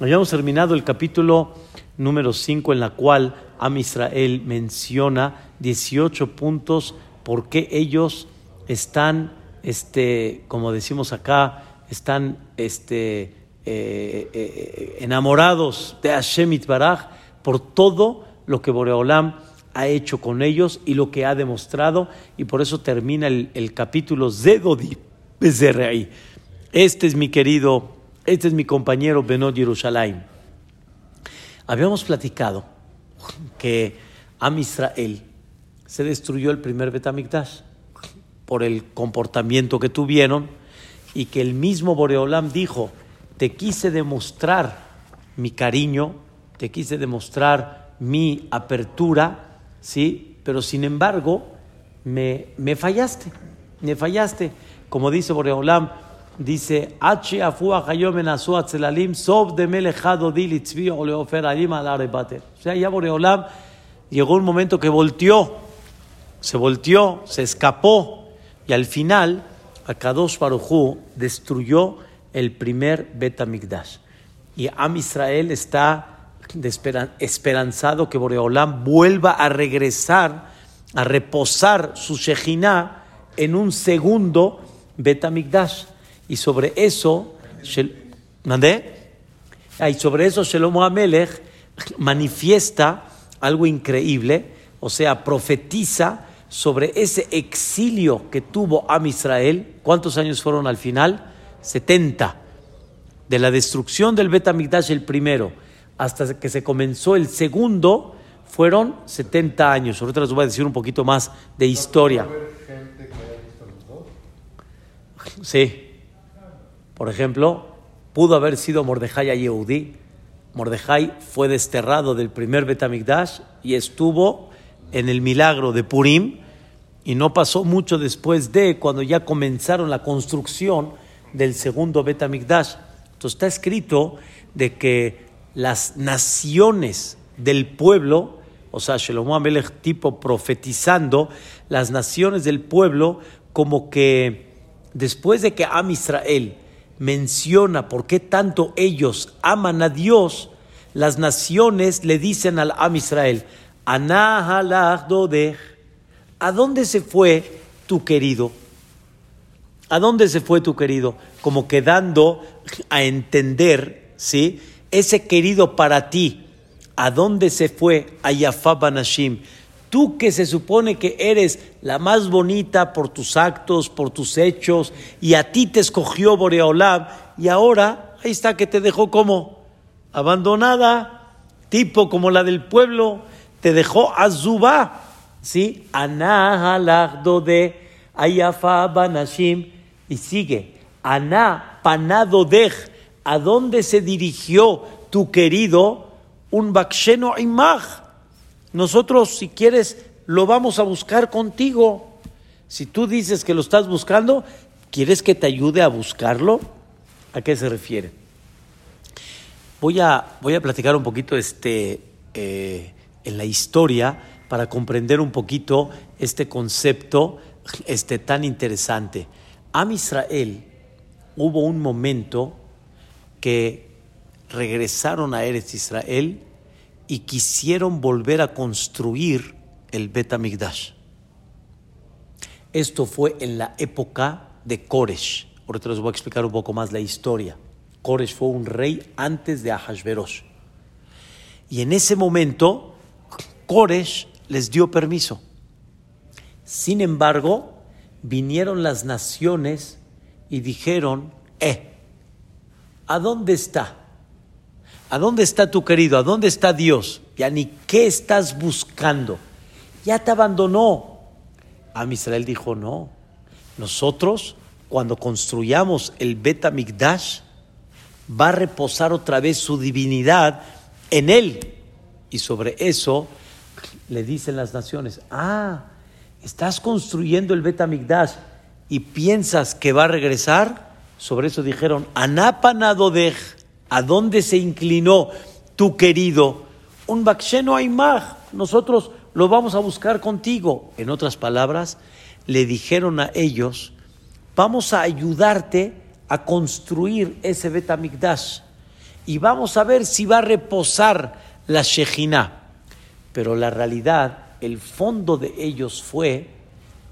Habíamos terminado el capítulo número 5 en la cual Am Israel menciona 18 puntos por qué ellos están, este, como decimos acá, están este, eh, eh, enamorados de Hashem Itbaraj por todo lo que Boreolam ha hecho con ellos y lo que ha demostrado, y por eso termina el, capítulo Zedodi Bezerreí. Este es mi querido, este es mi compañero Benot Yerushalayim. Habíamos platicado que Am Israel se destruyó el primer Betamikdash por el comportamiento que tuvieron y que el mismo Boreolam dijo, te quise demostrar mi cariño, te quise demostrar mi apertura, ¿sí? Pero sin embargo, me, me fallaste, me fallaste. Como dice Boreolam, dice, O sea, ya Boreolam llegó un momento que volteó, se volteó, se escapó, y al final, Akadosh Baruchu destruyó el primer Betamigdash. Y Am Israel está esperanzado que Boreolam vuelva a regresar, a reposar su Shejinah en un segundo Betamigdash. Y sobre eso, ¿mandé? Y sobre eso Shelomo Amelech manifiesta algo increíble, o sea, profetiza sobre ese exilio que tuvo Am Israel. ¿Cuántos años fueron al final? 70. De la destrucción del Betamigdash el primero hasta que se comenzó el segundo fueron 70 años. Ahorita les voy a decir un poquito más de historia. Sí. Por ejemplo, pudo haber sido Mordejai a Yehudi. Mordejai fue desterrado del primer Betamigdash y estuvo en el milagro de Purim y no pasó mucho después de cuando ya comenzaron la construcción del segundo Betamigdash. Entonces está escrito de que las naciones del pueblo, o sea, Shelomo Amelech tipo profetizando, las naciones del pueblo como que después de que Am Israel menciona por qué tanto ellos aman a Dios, las naciones le dicen al Am Israel, ¿a dónde se fue tu querido? ¿A dónde se fue tu querido? Como quedando a entender, ¿sí? Ese querido para ti, ¿a dónde se fue? A Yafab. Tú que se supone que eres la más bonita por tus actos, por tus hechos, y a ti te escogió Boreolam, y ahora ahí está que te dejó como abandonada, tipo como la del pueblo, te dejó Azubá, ¿sí? Anahalagdo de Ayafa Banashim, y sigue, Aná panado dej, ¿a dónde se dirigió tu querido? Un baksheno imaj nosotros, si quieres, lo vamos a buscar contigo. Si tú dices que lo estás buscando, ¿quieres que te ayude a buscarlo? ¿A qué se refiere? Voy a, voy a platicar un poquito este, eh, en la historia para comprender un poquito este concepto este, tan interesante. A Israel hubo un momento que regresaron a Eretz Israel y quisieron volver a construir el Bet Esto fue en la época de Koresh. Ahorita les voy a explicar un poco más la historia. Koresh fue un rey antes de Ahasverosh. Y en ese momento, Koresh les dio permiso. Sin embargo, vinieron las naciones y dijeron, eh, ¿a dónde está? ¿A dónde está tu querido? ¿A dónde está Dios? Ya ni qué estás buscando. Ya te abandonó. A Israel dijo, no. Nosotros, cuando construyamos el Bet va a reposar otra vez su divinidad en él. Y sobre eso le dicen las naciones, ah, estás construyendo el Bet y piensas que va a regresar. Sobre eso dijeron, Anapanadodej ¿A dónde se inclinó tu querido? Un baksheno aymaj. Nosotros lo vamos a buscar contigo. En otras palabras, le dijeron a ellos, vamos a ayudarte a construir ese Betamigdash. y vamos a ver si va a reposar la Shejina. Pero la realidad, el fondo de ellos fue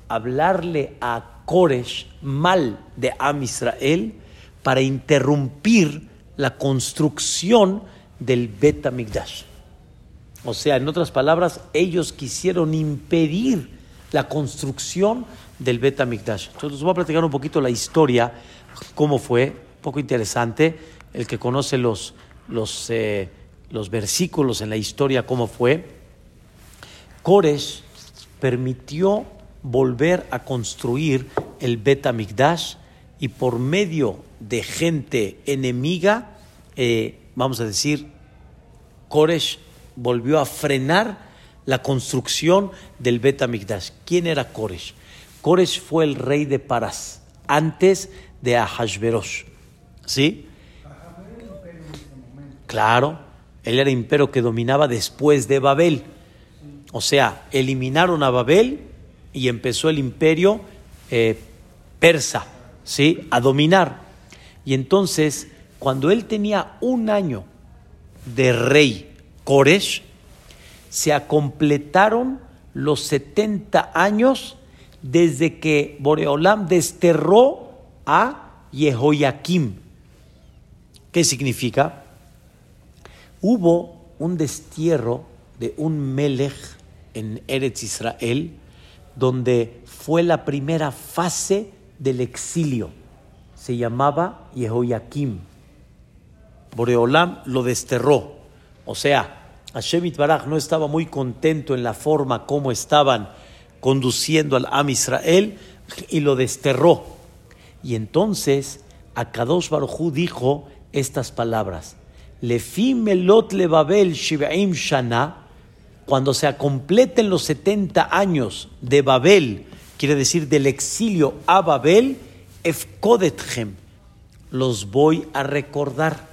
hablarle a Koresh mal de Am Israel para interrumpir la construcción del Bet Amigdash. O sea, en otras palabras, ellos quisieron impedir la construcción del Bet Amigdash. Entonces, les voy a platicar un poquito la historia, cómo fue, un poco interesante. El que conoce los, los, eh, los versículos en la historia, cómo fue. Koresh permitió volver a construir el Bet Amigdash y por medio de gente enemiga, eh, vamos a decir, Koresh volvió a frenar la construcción del Bet Amigdash. ¿Quién era Koresh? Koresh fue el rey de Parás, antes de Ahashverosh. ¿Sí? Claro, él era imperio que dominaba después de Babel. O sea, eliminaron a Babel y empezó el imperio eh, persa, ¿sí? A dominar. Y entonces, cuando él tenía un año de rey, Koresh, se completaron los 70 años desde que Boreolam desterró a Jehoiakim. ¿Qué significa? Hubo un destierro de un Melech en Eretz Israel, donde fue la primera fase del exilio. Se llamaba Jehoiakim. Boreolam lo desterró. O sea, Hashem Baraj no estaba muy contento en la forma como estaban conduciendo al Am Israel y lo desterró. Y entonces Akadosh Baruj dijo estas palabras: Lefi melot lebabel shivaim shana cuando se completen los 70 años de Babel, quiere decir del exilio a Babel, efkodethem, los voy a recordar.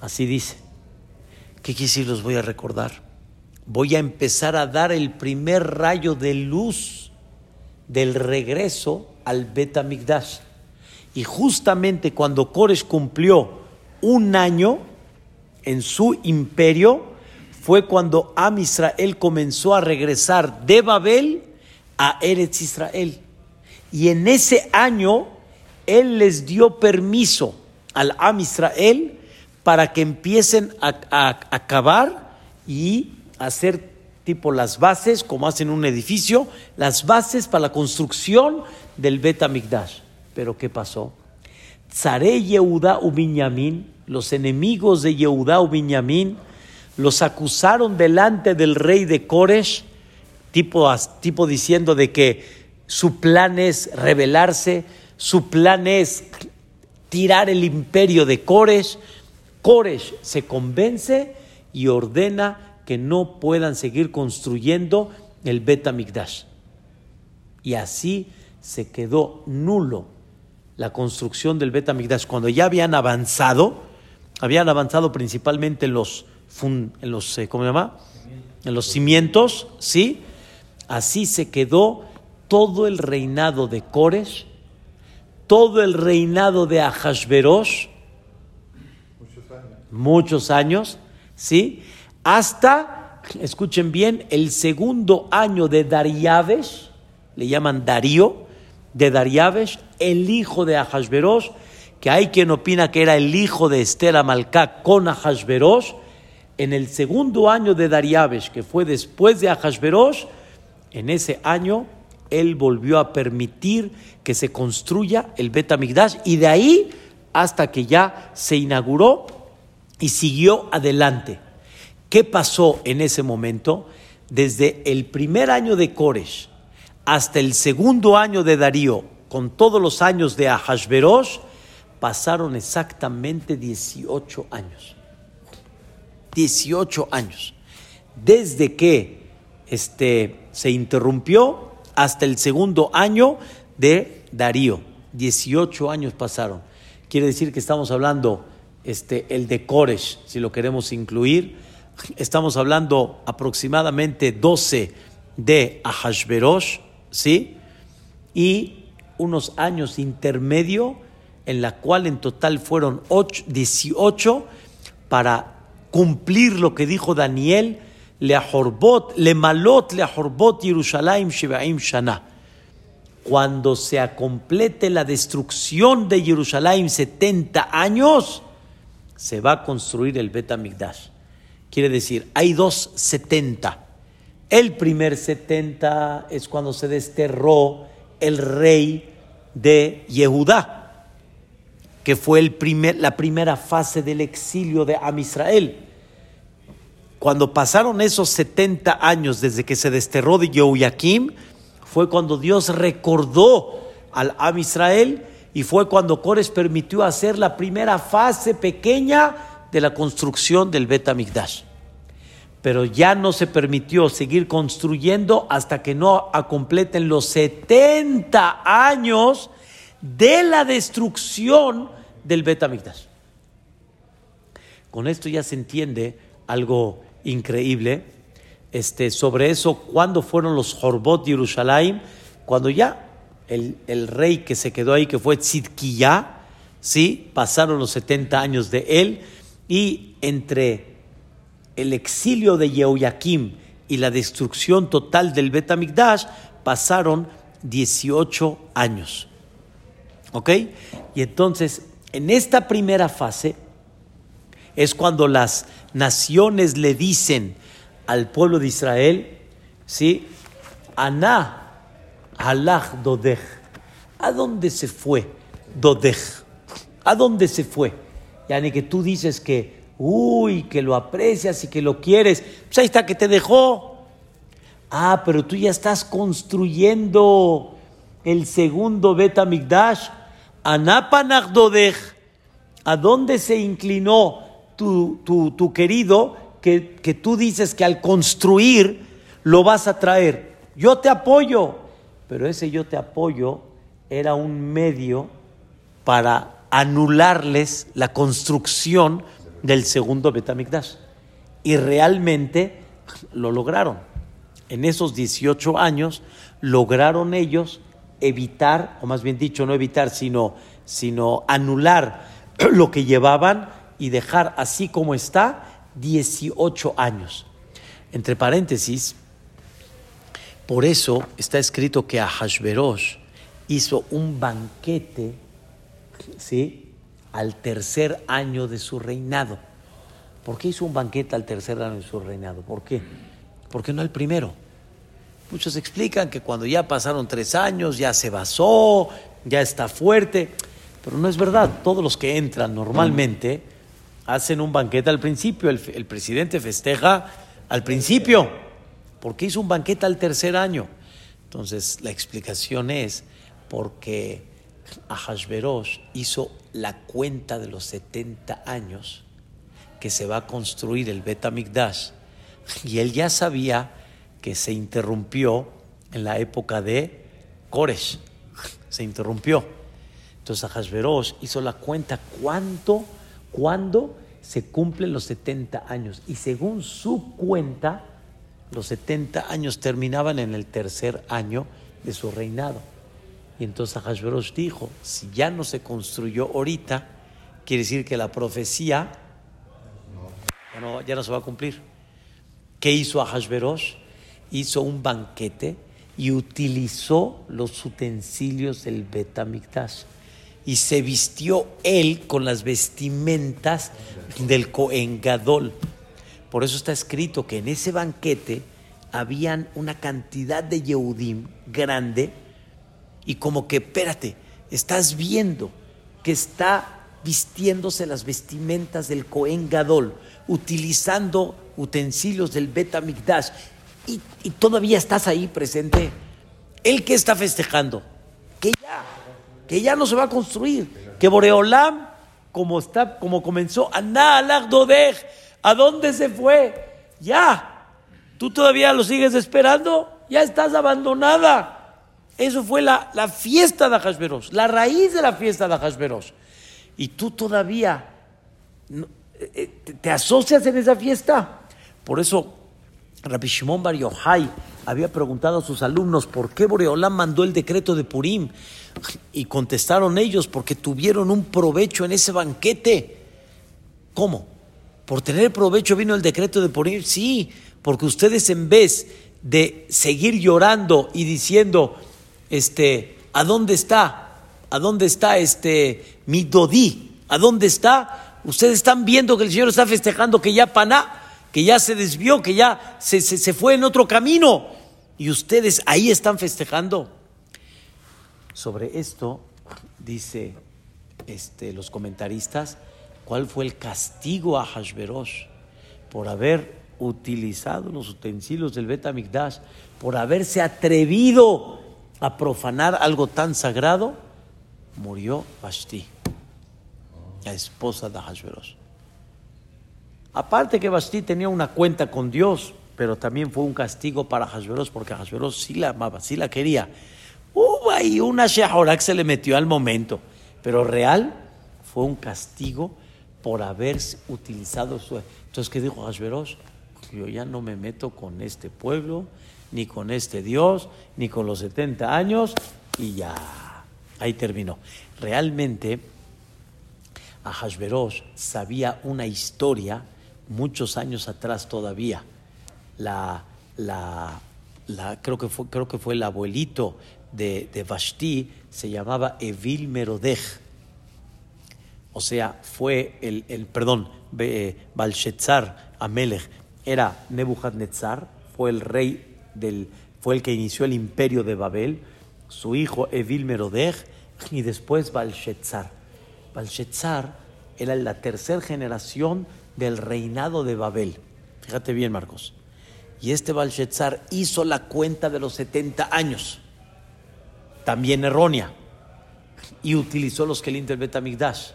Así dice. ¿Qué quiere decir los voy a recordar? Voy a empezar a dar el primer rayo de luz del regreso al Betamigdash. Y justamente cuando Kores cumplió un año en su imperio, fue cuando Am Israel comenzó a regresar de Babel a Eretz Israel. Y en ese año él les dio permiso al Am Israel para que empiecen a, a acabar y hacer tipo las bases, como hacen un edificio, las bases para la construcción del Bet Amigdash. Pero ¿qué pasó? Tzare Yehuda u los enemigos de Yehuda u los acusaron delante del rey de Koresh, tipo, tipo diciendo de que su plan es rebelarse, su plan es tirar el imperio de Koresh. Koresh se convence y ordena que no puedan seguir construyendo el Bet Y así se quedó nulo la construcción del Bet Cuando ya habían avanzado, habían avanzado principalmente los en los, eh, ¿cómo se llama? En los cimientos, ¿sí? Así se quedó todo el reinado de Cores, todo el reinado de Ahashverosh, muchos años, ¿sí? Hasta, escuchen bien, el segundo año de Dariaves, le llaman Darío, de Dariaves, el hijo de Ahashverosh, que hay quien opina que era el hijo de Esther Amalcá con Ahashverosh, en el segundo año de Dariabesh, que fue después de Ahashverosh, en ese año él volvió a permitir que se construya el Bet y de ahí hasta que ya se inauguró y siguió adelante. ¿Qué pasó en ese momento? Desde el primer año de Koresh hasta el segundo año de Darío, con todos los años de Ahashverosh, pasaron exactamente 18 años. 18 años. Desde que este, se interrumpió hasta el segundo año de Darío. 18 años pasaron. Quiere decir que estamos hablando este, el de Koresh, si lo queremos incluir. Estamos hablando aproximadamente 12 de Ahashverosh, ¿sí? Y unos años intermedio en la cual en total fueron 18 para cumplir lo que dijo Daniel, le ajorbot, le malot, le ajorbot Yerushalayim Shebaim Shana. Cuando se complete la destrucción de Jerusalén 70 años, se va a construir el Bet Amigdash. Quiere decir, hay dos 70. El primer 70 es cuando se desterró el rey de Yehudá, que fue el primer, la primera fase del exilio de Am Israel. Cuando pasaron esos 70 años desde que se desterró de Yehoiakim, fue cuando Dios recordó al Am Israel y fue cuando Cores permitió hacer la primera fase pequeña de la construcción del Bet Amikdash. Pero ya no se permitió seguir construyendo hasta que no completen los 70 años de la destrucción del Bet Amikdash. Con esto ya se entiende algo increíble. Este, sobre eso, cuando fueron los Jorbot de Jerusalén, cuando ya el, rey que se quedó ahí, que fue Tzidkiyah, ¿sí? pasaron los 70 años de él, y entre el exilio de Yehoiakim y la destrucción total del Betamigdash, pasaron 18 años. ¿Ok? Y entonces, en esta primera fase, es cuando las naciones le dicen al pueblo de Israel, ¿sí? Aná Alach Dodej. ¿A dónde se fue Dodej? ¿A dónde se fue? Ya ni que tú dices que, uy, que lo aprecias y que lo quieres. Pues ahí está que te dejó. Ah, pero tú ya estás construyendo el segundo Betamigdash. Anapanach Dodej. ¿A dónde se inclinó tu, tu, tu querido que, que tú dices que al construir lo vas a traer? Yo te apoyo pero ese yo te apoyo era un medio para anularles la construcción del segundo Betamikdash. Y realmente lo lograron. En esos 18 años lograron ellos evitar, o más bien dicho, no evitar, sino, sino anular lo que llevaban y dejar así como está 18 años. Entre paréntesis, por eso está escrito que Ahashverosh hizo un banquete ¿sí? al tercer año de su reinado. ¿Por qué hizo un banquete al tercer año de su reinado? ¿Por qué? Porque no al primero. Muchos explican que cuando ya pasaron tres años, ya se basó, ya está fuerte, pero no es verdad. Todos los que entran normalmente hacen un banquete al principio. El, presidente festeja al principio. ¿Por qué hizo un banquete al tercer año? Entonces, la explicación es porque Ahashverosh hizo la cuenta de los 70 años que se va a construir el Bet y él ya sabía que se interrumpió en la época de Koresh. Se interrumpió. Entonces Ahashverosh hizo la cuenta cuánto, cuándo se cumplen los 70 años. Y según su cuenta, los 70 años terminaban en el tercer año de su reinado. Y entonces Hashverosh dijo, si ya no se construyó ahorita, quiere decir que la profecía ya no, ya no se va a cumplir. ¿Qué hizo Hashverosh? Hizo un banquete y utilizó los utensilios del Betamikdash. Y se vistió él con las vestimentas del Cohen Gadol. Por eso está escrito que en ese banquete habían una cantidad de Yehudim grande y como que, espérate, estás viendo que está vistiéndose las vestimentas del Cohen Gadol, utilizando utensilios del Bet y, y todavía estás ahí presente. ¿El que está festejando? Que ya, que ya no se va a construir, que Boreolam, como, está, como comenzó, ¿A dónde se fue? Ya. ¿Tú todavía lo sigues esperando? Ya estás abandonada. Eso fue la, la fiesta de Hashverosh, la raíz de la fiesta de Hashverosh. Y tú todavía eh, eh, te, asocias en esa fiesta. Por eso Rabbi Shimon Bar Yochai había preguntado a sus alumnos por qué Boreolán mandó el decreto de Purim. Y contestaron ellos porque tuvieron un provecho en ese banquete. ¿Cómo? ¿Por tener provecho vino el decreto de Purim? Sí, porque ustedes en vez de seguir llorando y diciendo, este, ¿a dónde está? ¿A dónde está este mi Dodí? ¿A dónde está? Ustedes están viendo que el Señor está festejando que ya paná, que ya se desvió, que ya se, se fue en otro camino. Y ustedes ahí están festejando. Sobre esto dice este, los comentaristas, ¿cuál fue el castigo a Hashverosh por haber utilizado los utensilios del Betamigdash, por haberse atrevido a profanar algo tan sagrado, murió Vashti, la esposa de Hashverosh. Aparte que Vashti tenía una cuenta con Dios, pero también fue un castigo para Hashverosh, porque Hashverosh sí la amaba, sí la quería. Hubo ahí una Shehorah que se le metió al momento, pero real fue un castigo por haber utilizado su... Entonces, ¿qué dijo Hashverosh? Yo ya no me meto con este pueblo, ni con este Dios, ni con los 70 años, y ya, ahí terminó. Realmente, a Hashverosh sabía una historia muchos años atrás todavía. La, la, la, creo, que fue, creo que fue el abuelito de, de se llamaba Evil Merodej. O sea, fue el, el perdón, Balshetzar Amelech, era Nebuchadnezzar, fue el rey del, fue el que inició el imperio de Babel, su hijo Evil Merodej y después Balshetzar. Balshetzar era la tercera generación del reinado de Babel. Fíjate bien, Marcos. Y este Balshetzar hizo la cuenta de los 70 años, también errónea, y utilizó los Kelim del Betamigdash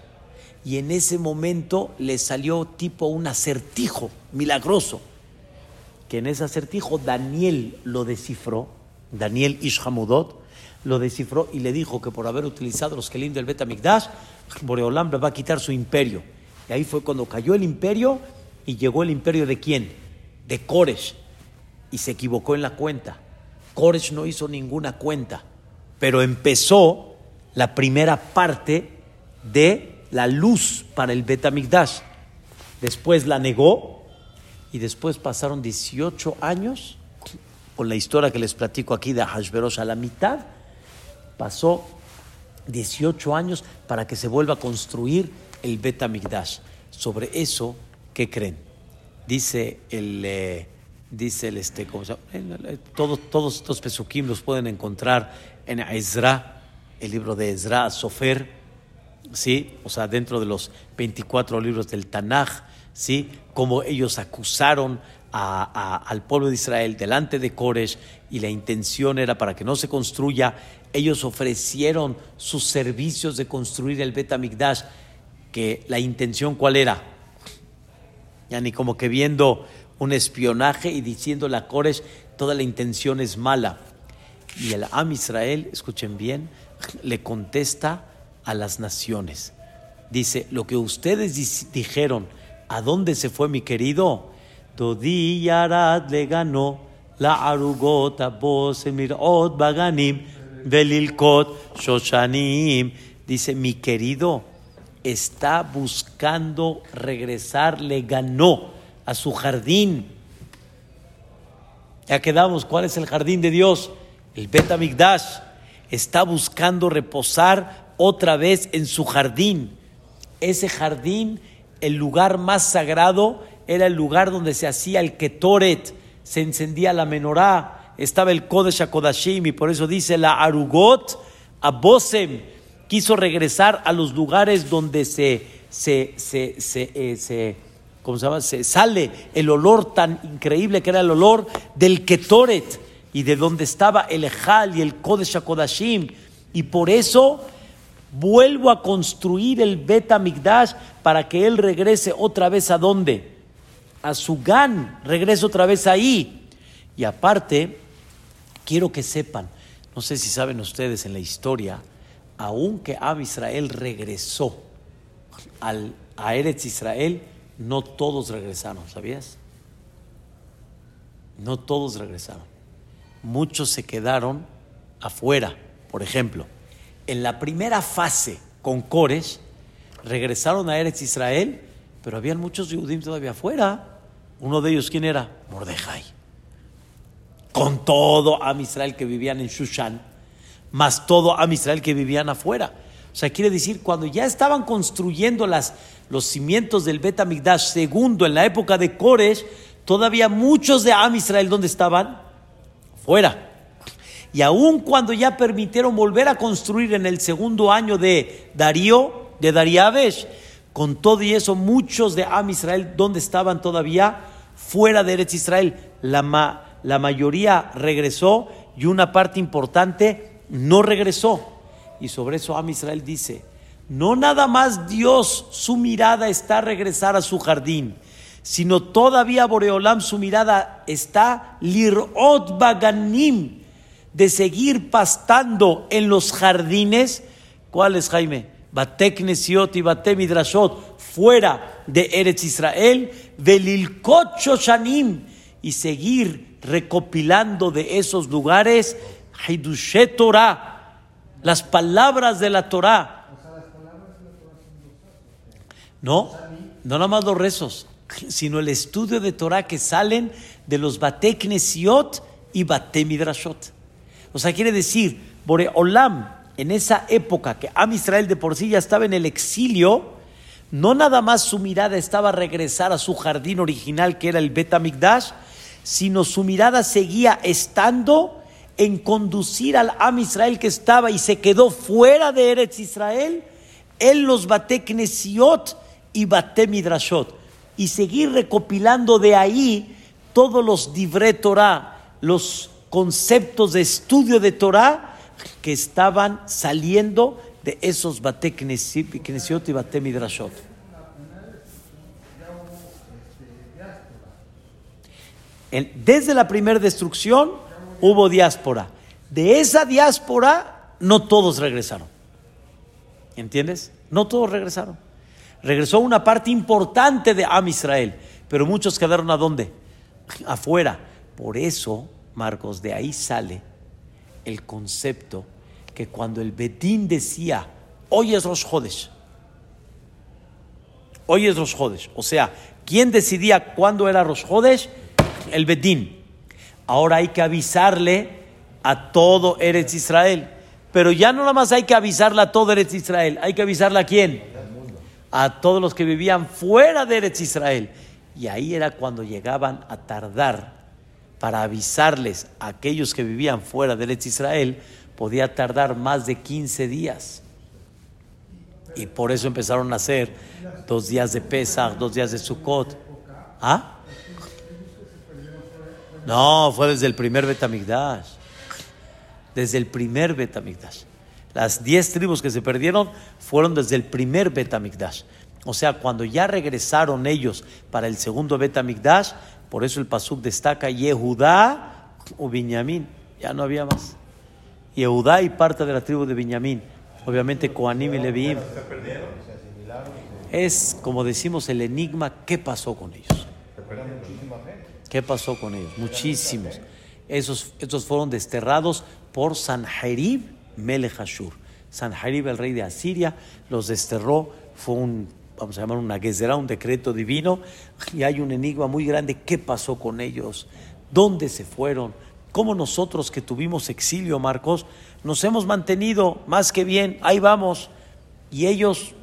y en ese momento le salió tipo un acertijo milagroso, que en ese acertijo Daniel lo descifró, Daniel Ishhamudot lo descifró y le dijo que por haber utilizado los Kelim del Betamigdash, Boreolam va a quitar su imperio. Y ahí fue cuando cayó el imperio y llegó el imperio de quién? De Koresh. Y se equivocó en la cuenta. Koresh no hizo ninguna cuenta, pero empezó la primera parte de la luz para el Betamigdash. Después la negó y después pasaron 18 años con la historia que les platico aquí de Hashverosh a la mitad. Pasó 18 años para que se vuelva a construir el Betamigdash. Sobre eso, ¿qué creen? Dice el, eh, dice el este, ¿cómo se llama? Todos, todos estos pesukim los pueden encontrar en Ezra, el libro de Ezra, Sofer ¿sí? O sea, dentro de los 24 libros del Tanaj, ¿sí? Como ellos acusaron al pueblo de Israel delante de Koresh y la intención era para que no se construya, ellos ofrecieron sus servicios de construir el Bet que la intención cuál era? Ya ni como que viendo un espionaje y diciéndole a Koresh, toda la intención es mala. Y el Am Israel, escuchen bien, le contesta, a las naciones. Dice, lo que ustedes dijeron, ¿a dónde se fue mi querido? Dodi Yarad le ganó la arugota mirot baganim velilkot shoshanim. Dice, mi querido está buscando regresar, le ganó a su jardín. Ya quedamos, ¿cuál es el jardín de Dios? El Betamigdash. Está buscando reposar otra vez en su jardín. Ese jardín, el lugar más sagrado, era el lugar donde se hacía el Ketoret, se encendía la menorá, estaba el Kodesh HaKodashim y por eso dice la Arugot Abosem. Quiso regresar a los lugares donde se, se, se, se, eh, se ¿cómo se llama? Se sale el olor tan increíble que era el olor del Ketoret y de donde estaba el Ejal y el Kodesh HaKodashim. Y por eso vuelvo a construir el Beta Migdash para que él regrese otra vez a dónde? A su Gan, regrese otra vez ahí. Y aparte, quiero que sepan, no sé si saben ustedes en la historia, aunque Ab Israel regresó al, a Eretz Israel, no todos regresaron, ¿sabías? No todos regresaron. Muchos se quedaron afuera. Por ejemplo, en la primera fase con Cores, regresaron a Eretz Israel, pero habían muchos judíos todavía afuera. Uno de ellos, ¿quién era? Mordejai. Con todo Am Israel que vivían en Shushan, más todo Am Israel que vivían afuera. O sea, quiere decir, cuando ya estaban construyendo las, los cimientos del Bet Amigdash segundo en la época de Koresh, todavía muchos de Am Israel, ¿dónde estaban? Fuera. Y aun cuando ya permitieron volver a construir en el segundo año de Darío, de Dariabesh, con todo y eso, muchos de Am Israel, ¿dónde estaban todavía? Fuera de Eretz Israel. La, la mayoría regresó y una parte importante no regresó. Y sobre eso Am Israel dice, no nada más Dios, su mirada está a regresar a su jardín, sino todavía Boreolam, su mirada está lirot baganim, de seguir pastando en los jardines. ¿Cuál es, Jaime? Bateknesiot y Batemidrashot, fuera de Eretz Israel, Velilkot Shoshanim, y seguir recopilando de esos lugares Hidushet Torah las palabras de la Torah. No, no nada más los rezos, sino el estudio de Torah que salen de los Bate y Bate Midrashot. O sea, quiere decir, Boreolam, en esa época que Am Israel de por sí ya estaba en el exilio, no nada más su mirada estaba a regresar a su jardín original que era el Bet sino su mirada seguía estando en conducir al Am Israel que estaba y se quedó fuera de Eretz Israel, él los bate Knesiot y bate Midrashot. Y seguir recopilando de ahí todos los Divre Torah, los conceptos de estudio de Torah que estaban saliendo de esos bate Knesiot y bate Midrashot. Desde la primera destrucción, hubo diáspora. De esa diáspora no todos regresaron. ¿Entiendes? No todos regresaron. Regresó una parte importante de Am Israel, pero muchos quedaron a dónde? Afuera. Por eso, Marcos, de ahí sale el concepto que cuando el Betín decía, hoy es Rosh Hodesh, hoy es Rosh Hodesh, o sea, ¿quién decidía cuándo era Rosh Hodesh? El Betín. Ahora hay que avisarle a todo Eretz Israel. Pero ya no nada más hay que avisarle a todo Eretz Israel, hay que avisarle a quién? A todos los que vivían fuera de Eretz Israel. Y ahí era cuando llegaban a tardar para avisarles a aquellos que vivían fuera de Eretz Israel, podía tardar más de 15 días. Y por eso empezaron a hacer dos días de Pesach, dos días de Sukkot. ¿Ah? No, fue desde el primer Betamigdash. Desde el primer Betamigdash. Las diez tribus que se perdieron fueron desde el primer Betamigdash. O sea, cuando ya regresaron ellos para el segundo Betamigdash, por eso el Pasuk destaca Yehudá o Binyamin. Ya no había más. Yehudá y parte de la tribu de Binyamin. Obviamente Koanim y Leviim. Es, como decimos, el enigma, ¿qué pasó con ellos? ¿Qué pasó con ellos? Muchísimos. Esos, estos fueron desterrados por Sanherib Melech Ashur. Sanherib, el rey de Asiria, los desterró. Fue un, vamos a llamar una gezerá, un decreto divino. Y hay un enigma muy grande. ¿Qué pasó con ellos? ¿Dónde se fueron? ¿Cómo nosotros que tuvimos exilio, Marcos, nos hemos mantenido más que bien? Ahí vamos. Y ellos,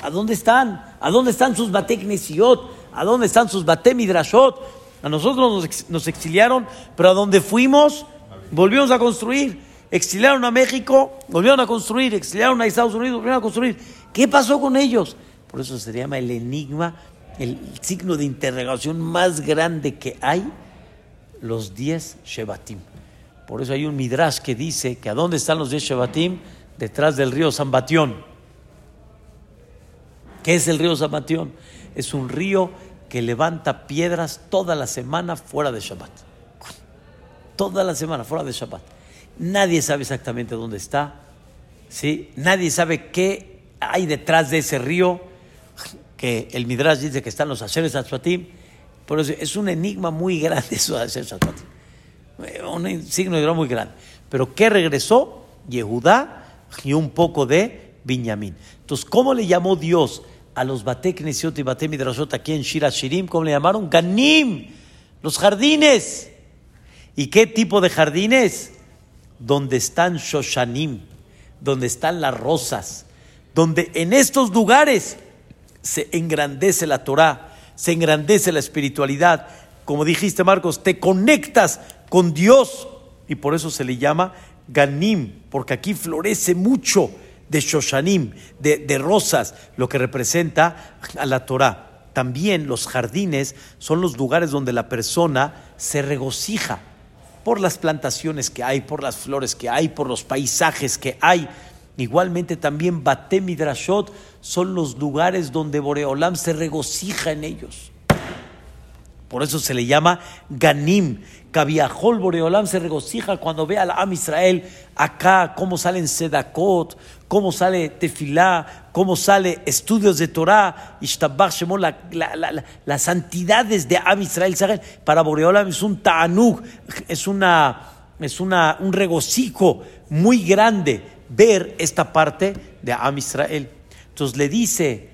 ¿a dónde están? ¿A dónde están sus bateknesiot? ¿A dónde están sus batemidrashot? A nosotros nos, exiliaron, pero a donde fuimos, volvimos a construir. Exiliaron a México, volvieron a construir. Exiliaron a Estados Unidos, volvieron a construir. ¿Qué pasó con ellos? Por eso se llama el enigma, el signo de interrogación más grande que hay, los diez Shebatim. Por eso hay un Midrash que dice que a dónde están los diez Shebatim, detrás del río Zambatión. ¿Qué es el río Zambatión? Es un río que levanta piedras toda la semana fuera de Shabbat. Toda la semana fuera de Shabbat. Nadie sabe exactamente dónde está. ¿sí? Nadie sabe qué hay detrás de ese río. Que el Midrash dice que están los Asheres Atzvatim. Por eso es un enigma muy grande eso de Asheres eh, un signo de muy grande. Pero ¿qué regresó? Yehudá y un poco de Binyamin. Entonces, ¿cómo le llamó Dios a los Bate Knesiot y Bate Midrashot aquí en Shira Shirim? ¿Cómo le llamaron? Ganim, los jardines. ¿Y qué tipo de jardines? Donde están Shoshanim, donde están las rosas, donde en estos lugares se engrandece la Torah, se engrandece la espiritualidad. Como dijiste, Marcos, te conectas con Dios y por eso se le llama Ganim, porque aquí florece mucho de Shoshanim, de, rosas, lo que representa a la Torah. También los jardines son los lugares donde la persona se regocija por las plantaciones que hay, por las flores que hay, por los paisajes que hay. Igualmente también Bate Midrashot son los lugares donde Boreolam se regocija en ellos. Por eso se le llama Ganim. Kaviahol Boreolam se regocija cuando ve al Am Israel acá, cómo salen Sedakot, cómo sale Tefilá, cómo sale estudios de Torah, Ishtabach la, la, las santidades de Am Israel. Para Boreolam es un ta'anug, es, una, es una, un regocijo muy grande ver esta parte de Am Israel. Entonces le dice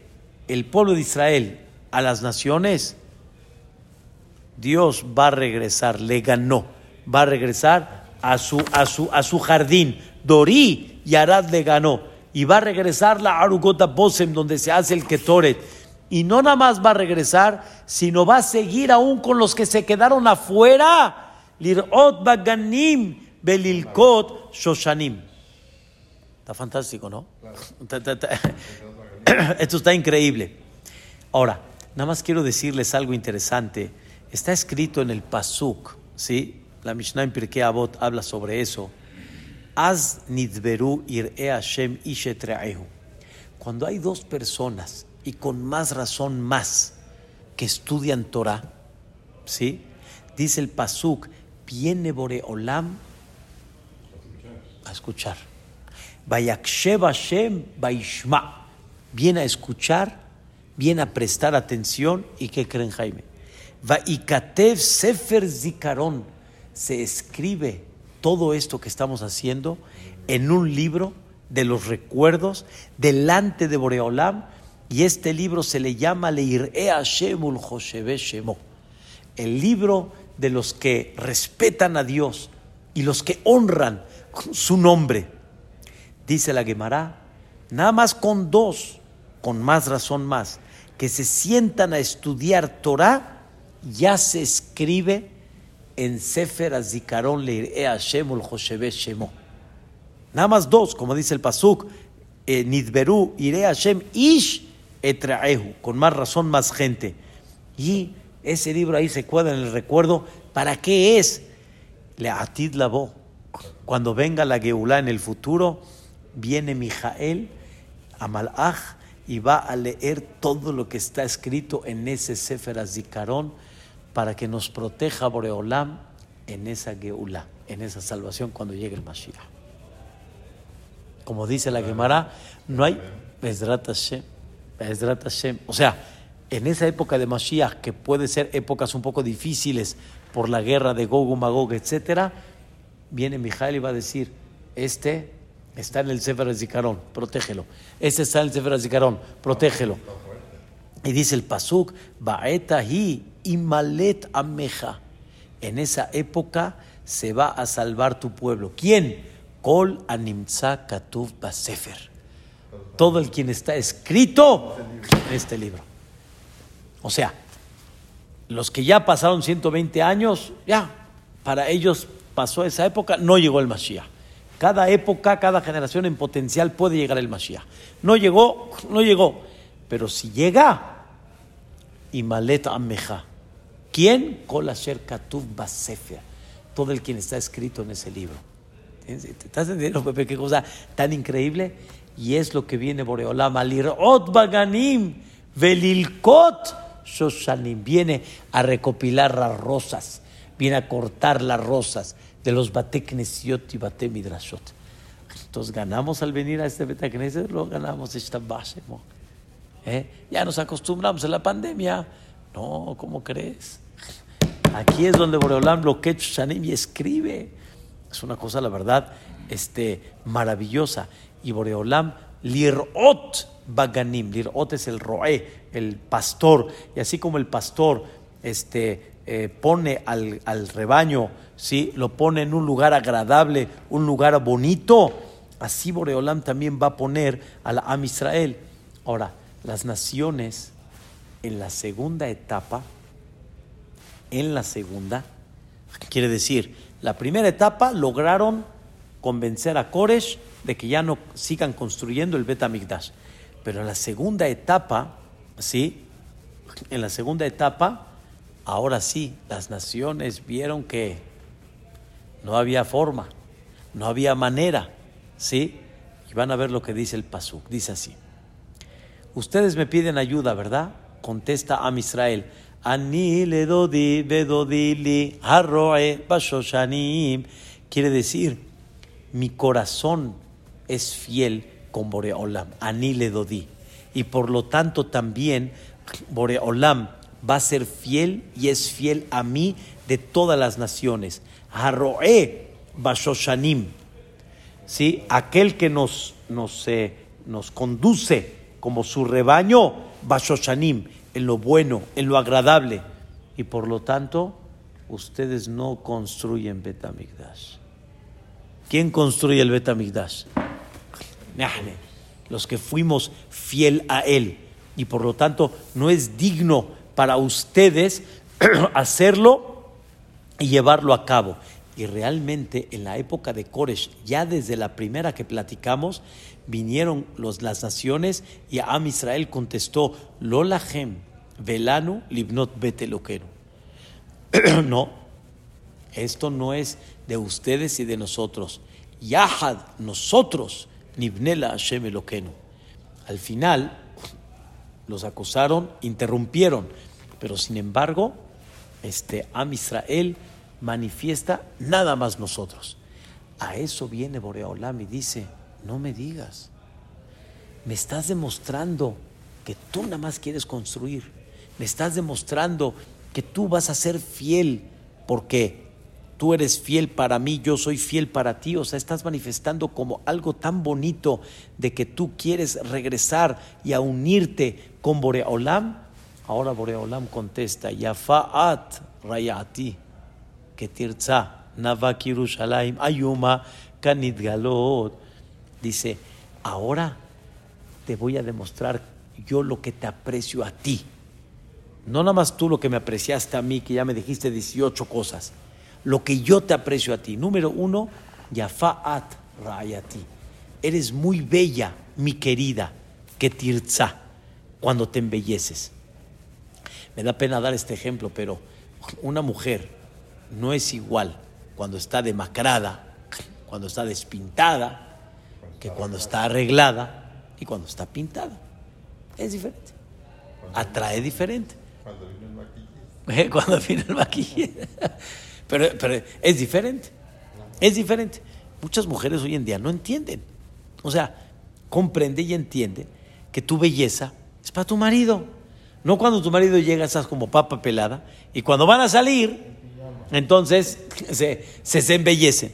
el pueblo de Israel a las naciones, Dios va a regresar, le ganó, va a regresar a su, a su, a su jardín. Dorí y Arad le ganó. Y va a regresar la Arugota Bosem, donde se hace el Ketoret. Y no nada más va a regresar, sino va a seguir aún con los que se quedaron afuera. Lirot Baganim Belilkot Shoshanim. Está fantástico, ¿no? Esto está increíble. Ahora, nada más quiero decirles algo interesante Está escrito en el Pasuk, ¿sí? La Mishnah en Pirkei Avot habla sobre eso. Az nidberu ir'e Hashem Cuando hay dos personas, y con más razón más, que estudian Torah, ¿sí? Dice el Pasuk, viene Boreolam a escuchar. Vayakshev Hashem Vaishma. Viene a escuchar, viene a prestar atención. ¿Y qué creen, Jaime? Katev Sefer Zikaron. Se escribe todo esto que estamos haciendo en un libro de los recuerdos delante de Boreolam. Y este libro se le llama Leir Shemul Shemo. El libro de los que respetan a Dios y los que honran su nombre. Dice la Gemara, nada más con dos, con más razón más, que se sientan a estudiar Torah ya se escribe en Sefer Azikaron Leir'e Hashem ul Shemo. Nada más dos, como dice el Pasuk, eh, Nidberu Ire Hashem Ish Etraehu, con más razón, más gente. Y ese libro ahí se cuadra en el recuerdo, ¿para qué es? Le Atid. Cuando venga la Geulah en el futuro, viene Mijael a Malach y va a leer todo lo que está escrito en ese Sefer Azikaron para que nos proteja Boreolam en esa Geula, en esa salvación cuando llegue el Mashiach. Como dice la Gemara, no hay Bezrat Hashem. O sea, en esa época de Mashiach, que puede ser épocas un poco difíciles por la guerra de Gog, Magog, etc., viene Mijael y va a decir, este está en el Sefer Zikaron, protégelo. Este está en el Sefer Zikaron, protégelo. Y dice el Pasuk, Baetahi Imalet Ameja. En esa época se va a salvar tu pueblo. ¿Quién? Kol Animza Katuv Basefer. Todo el quien está escrito en este libro. O sea, los que ya pasaron 120 años, ya, para ellos pasó esa época, no llegó el Mashiach. Cada época, cada generación en potencial puede llegar el Mashiach. No llegó, no llegó. Pero si llega, Imalet Ameja ¿Quién? Todo el quien está escrito en ese libro. ¿Te estás entendiendo, Pepe? Qué cosa tan increíble. Y es lo que viene Boreolam. Alirot Baganim. Velilkot Shoshanim. Viene a recopilar las rosas. Viene a cortar las rosas de los Bateknesiot y Batemidrashot. Entonces ganamos al venir a este Betekneset, lo ganamos esta base. ¿Eh? Ya nos acostumbramos a la pandemia. No, ¿cómo crees? Aquí es donde Boreolam lo que Shanim y escribe. Es una cosa, la verdad, este, maravillosa. Y Boreolam, Lirot Baganim. Lirot es el roe, el pastor. Y así como el pastor este, eh, pone al, al, rebaño, ¿sí? lo pone en un lugar agradable, un lugar bonito, así Boreolam también va a poner a la Am Israel. Ahora, las naciones en la segunda etapa, en la segunda, quiere decir, la primera etapa lograron convencer a Koresh de que ya no sigan construyendo el Bet Amigdash. Pero en la segunda etapa, ¿sí? En la segunda etapa, ahora sí, las naciones vieron que no había forma, no había manera, ¿sí? Y van a ver lo que dice el Pasuk. Dice así: Ustedes me piden ayuda, ¿verdad? Contesta a Israel. Ani le dodi bedodili arroe bashoshanim. Quiere decir, mi corazón es fiel con Boreolam. Ani le dodi. Y por lo tanto también Boreolam va a ser fiel y es fiel a mí de todas las naciones. Arroe bashoshanim. ¿Sí? Aquel que nos, nos, eh, nos conduce como su rebaño, bashoshanim en lo bueno, en lo agradable. Y por lo tanto, ustedes no construyen Betamigdash. ¿Quién construye el Betamigdash? Los que fuimos fiel a él. Y por lo tanto, no es digno para ustedes hacerlo y llevarlo a cabo. Y realmente en la época de Koresh, ya desde la primera que platicamos, vinieron los, las naciones y Am Israel contestó, Lolahem, velanu libnot beteloquenu. no, esto no es de ustedes y de nosotros. Yahad, nosotros, nibnela Hashem eloquenu. Al final, los acusaron, interrumpieron, pero sin embargo, este Am Israel manifiesta nada más nosotros. A eso viene Boreolam y dice, no me digas, me estás demostrando que tú nada más quieres construir, me estás demostrando que tú vas a ser fiel porque tú eres fiel para mí, yo soy fiel para ti, o sea, estás manifestando como algo tan bonito de que tú quieres regresar y a unirte con Boreolam. Ahora Boreolam contesta, Yafa'at rayati, que tirza, Navakirushalayim, Ayuma, Kanidgalot. Dice, ahora te voy a demostrar yo lo que te aprecio a ti. No nada más tú lo que me apreciaste a mí, que ya me dijiste 18 cosas. Lo que yo te aprecio a ti. Número uno, Yafa'at Rayati. Eres muy bella, mi querida, que tirza, cuando te embelleces. Me da pena dar este ejemplo, pero una mujer no es igual cuando está demacrada, cuando está despintada, que cuando está arreglada y cuando está pintada. Es diferente. Atrae diferente. Cuando vino el maquillaje. Cuando vino el maquillaje. Pero, es diferente. Es diferente. Muchas mujeres hoy en día no entienden. O sea, comprende y entiende que tu belleza es para tu marido. No cuando tu marido llega, estás como papa pelada. Y cuando van a salir, entonces se, se, embellecen.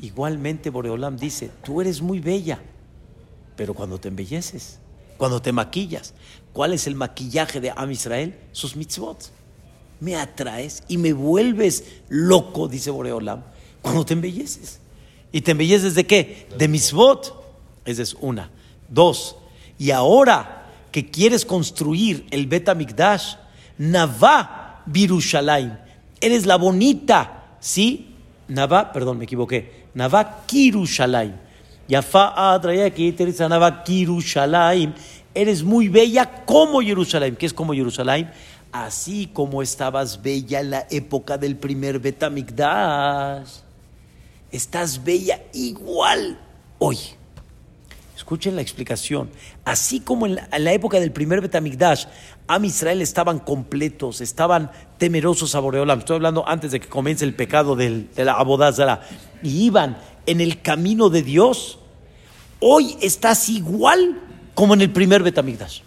Igualmente Boreolam dice, tú eres muy bella, pero cuando te embelleces, cuando te maquillas, ¿Cuál es el maquillaje de Am Israel? Sus mitzvot. Me atraes y me vuelves loco, dice Boreolam, cuando te embelleces. ¿Y te embelleces de qué? De mitzvot. Esa es una. Dos. Y ahora que quieres construir el Bet Mikdash, Navá Birushalayim. Eres la bonita, ¿sí? Navá, perdón, me equivoqué. Navá Kirushalayim. Yafa Adrayaki, Navá Kirushalayim eres muy bella como Jerusalén. ¿Qué es como Jerusalén? Así como estabas bella en la época del primer Betamigdash, estás bella igual hoy. Escuchen la explicación. Así como en la, época del primer Betamigdash, Am Israel estaban completos, estaban temerosos a Boreolam. Estoy hablando antes de que comience el pecado de la Abodazara. Y iban en el camino de Dios. Hoy estás igual como en el primer Betamigdash.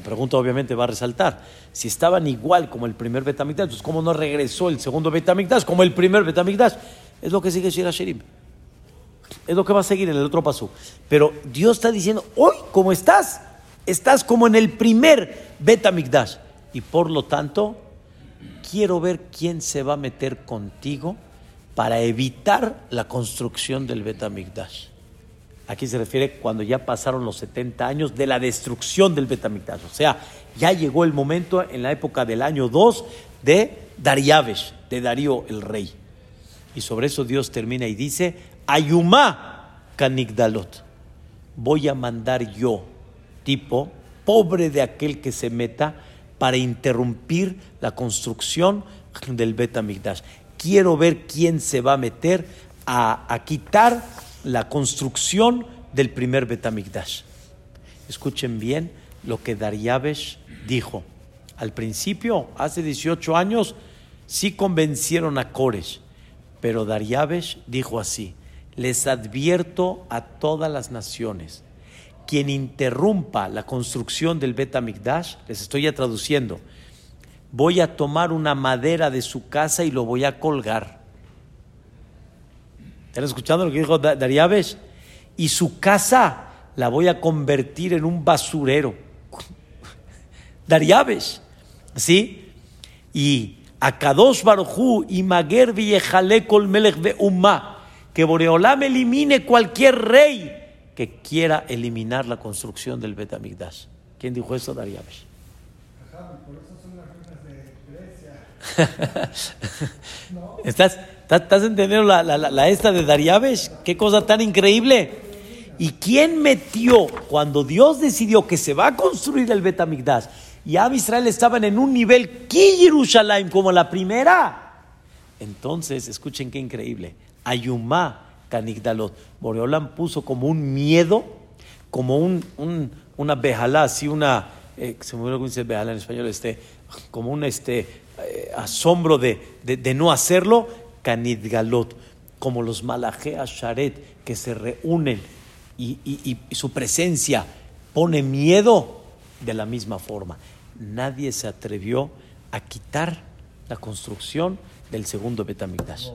La pregunta obviamente va a resaltar, si estaban igual como el primer Betamigdash, entonces ¿cómo no regresó el segundo Betamigdash como el primer Betamigdash? Es lo que sigue Shira Sherim. Es lo que va a seguir en el otro paso. Pero Dios está diciendo, hoy, ¿cómo estás? Estás como en el primer Betamigdash. Y por lo tanto, quiero ver quién se va a meter contigo para evitar la construcción del Betamigdash. Aquí se refiere cuando ya pasaron los 70 años de la destrucción del Betamigdash. O sea, ya llegó el momento en la época del año 2 de Dariavesh, de Darío el rey. Y sobre eso Dios termina y dice, Ayumá Kanigdalot. Voy a mandar yo, tipo, pobre de aquel que se meta para interrumpir la construcción del Betamigdash. Quiero ver quién se va a meter a, a quitar la construcción del primer Betamigdash. Escuchen bien lo que Dariabesh dijo. Al principio, hace 18 años, sí convencieron a Koresh, pero Dariabesh dijo así: Les advierto a todas las naciones, quien interrumpa la construcción del Betamigdash, les estoy ya traduciendo, voy a tomar una madera de su casa y lo voy a colgar ¿Están escuchando lo que dijo Dariabesh? Y su casa la voy a convertir en un basurero. Dariabesh, ¿sí? Y Akadosh Barujú y Mager Kol Melech Umma, que Boreolam elimine cualquier rey que quiera eliminar la construcción del Betamigdash. ¿Quién dijo eso? Dariabesh. ¿Estás, ¿Estás entendiendo la, la, esta de Dariabesh? Qué cosa tan increíble. ¿Y quién metió cuando Dios decidió que se va a construir el Betamigdash y Ab Israel estaban en un nivel Ki como la primera? Entonces, escuchen qué increíble. Ayumá Kanigdalot. Boreolam puso como un miedo, como un, una bejalá, así una, eh, se me olvidó dice bejalá en español, este, como un este, eh, asombro de, de no hacerlo Kanidgalot, como los Malajea Sharet que se reúnen y, su presencia pone miedo de la misma forma. Nadie se atrevió a quitar la construcción del segundo Betamigdash.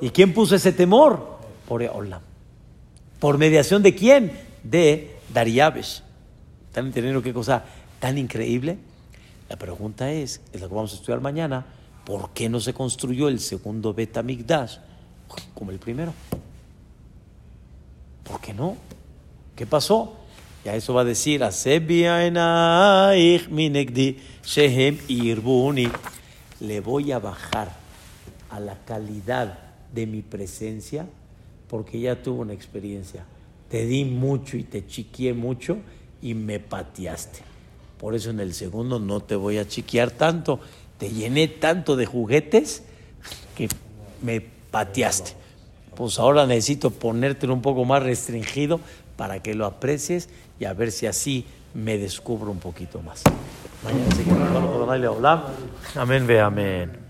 ¿Y quién puso ese temor? Por Eolam. ¿Por mediación de quién? De Dariabesh. ¿Están entendiendo qué cosa tan increíble? La pregunta es, es lo que vamos a estudiar mañana, ¿por qué no se construyó el segundo Betamigdash como el primero? ¿Por qué no? ¿Qué pasó? Ya eso va a decir, le voy a bajar a la calidad de mi presencia porque ya tuve una experiencia. Te di mucho y te chiquié mucho y me pateaste. Por eso en el segundo no te voy a chiquear tanto te llené tanto de juguetes que me pateaste. Pues ahora necesito ponértelo un poco más restringido para que lo aprecies y a ver si así me descubro un poquito más. Mañana seguimos. Amén, ve amén.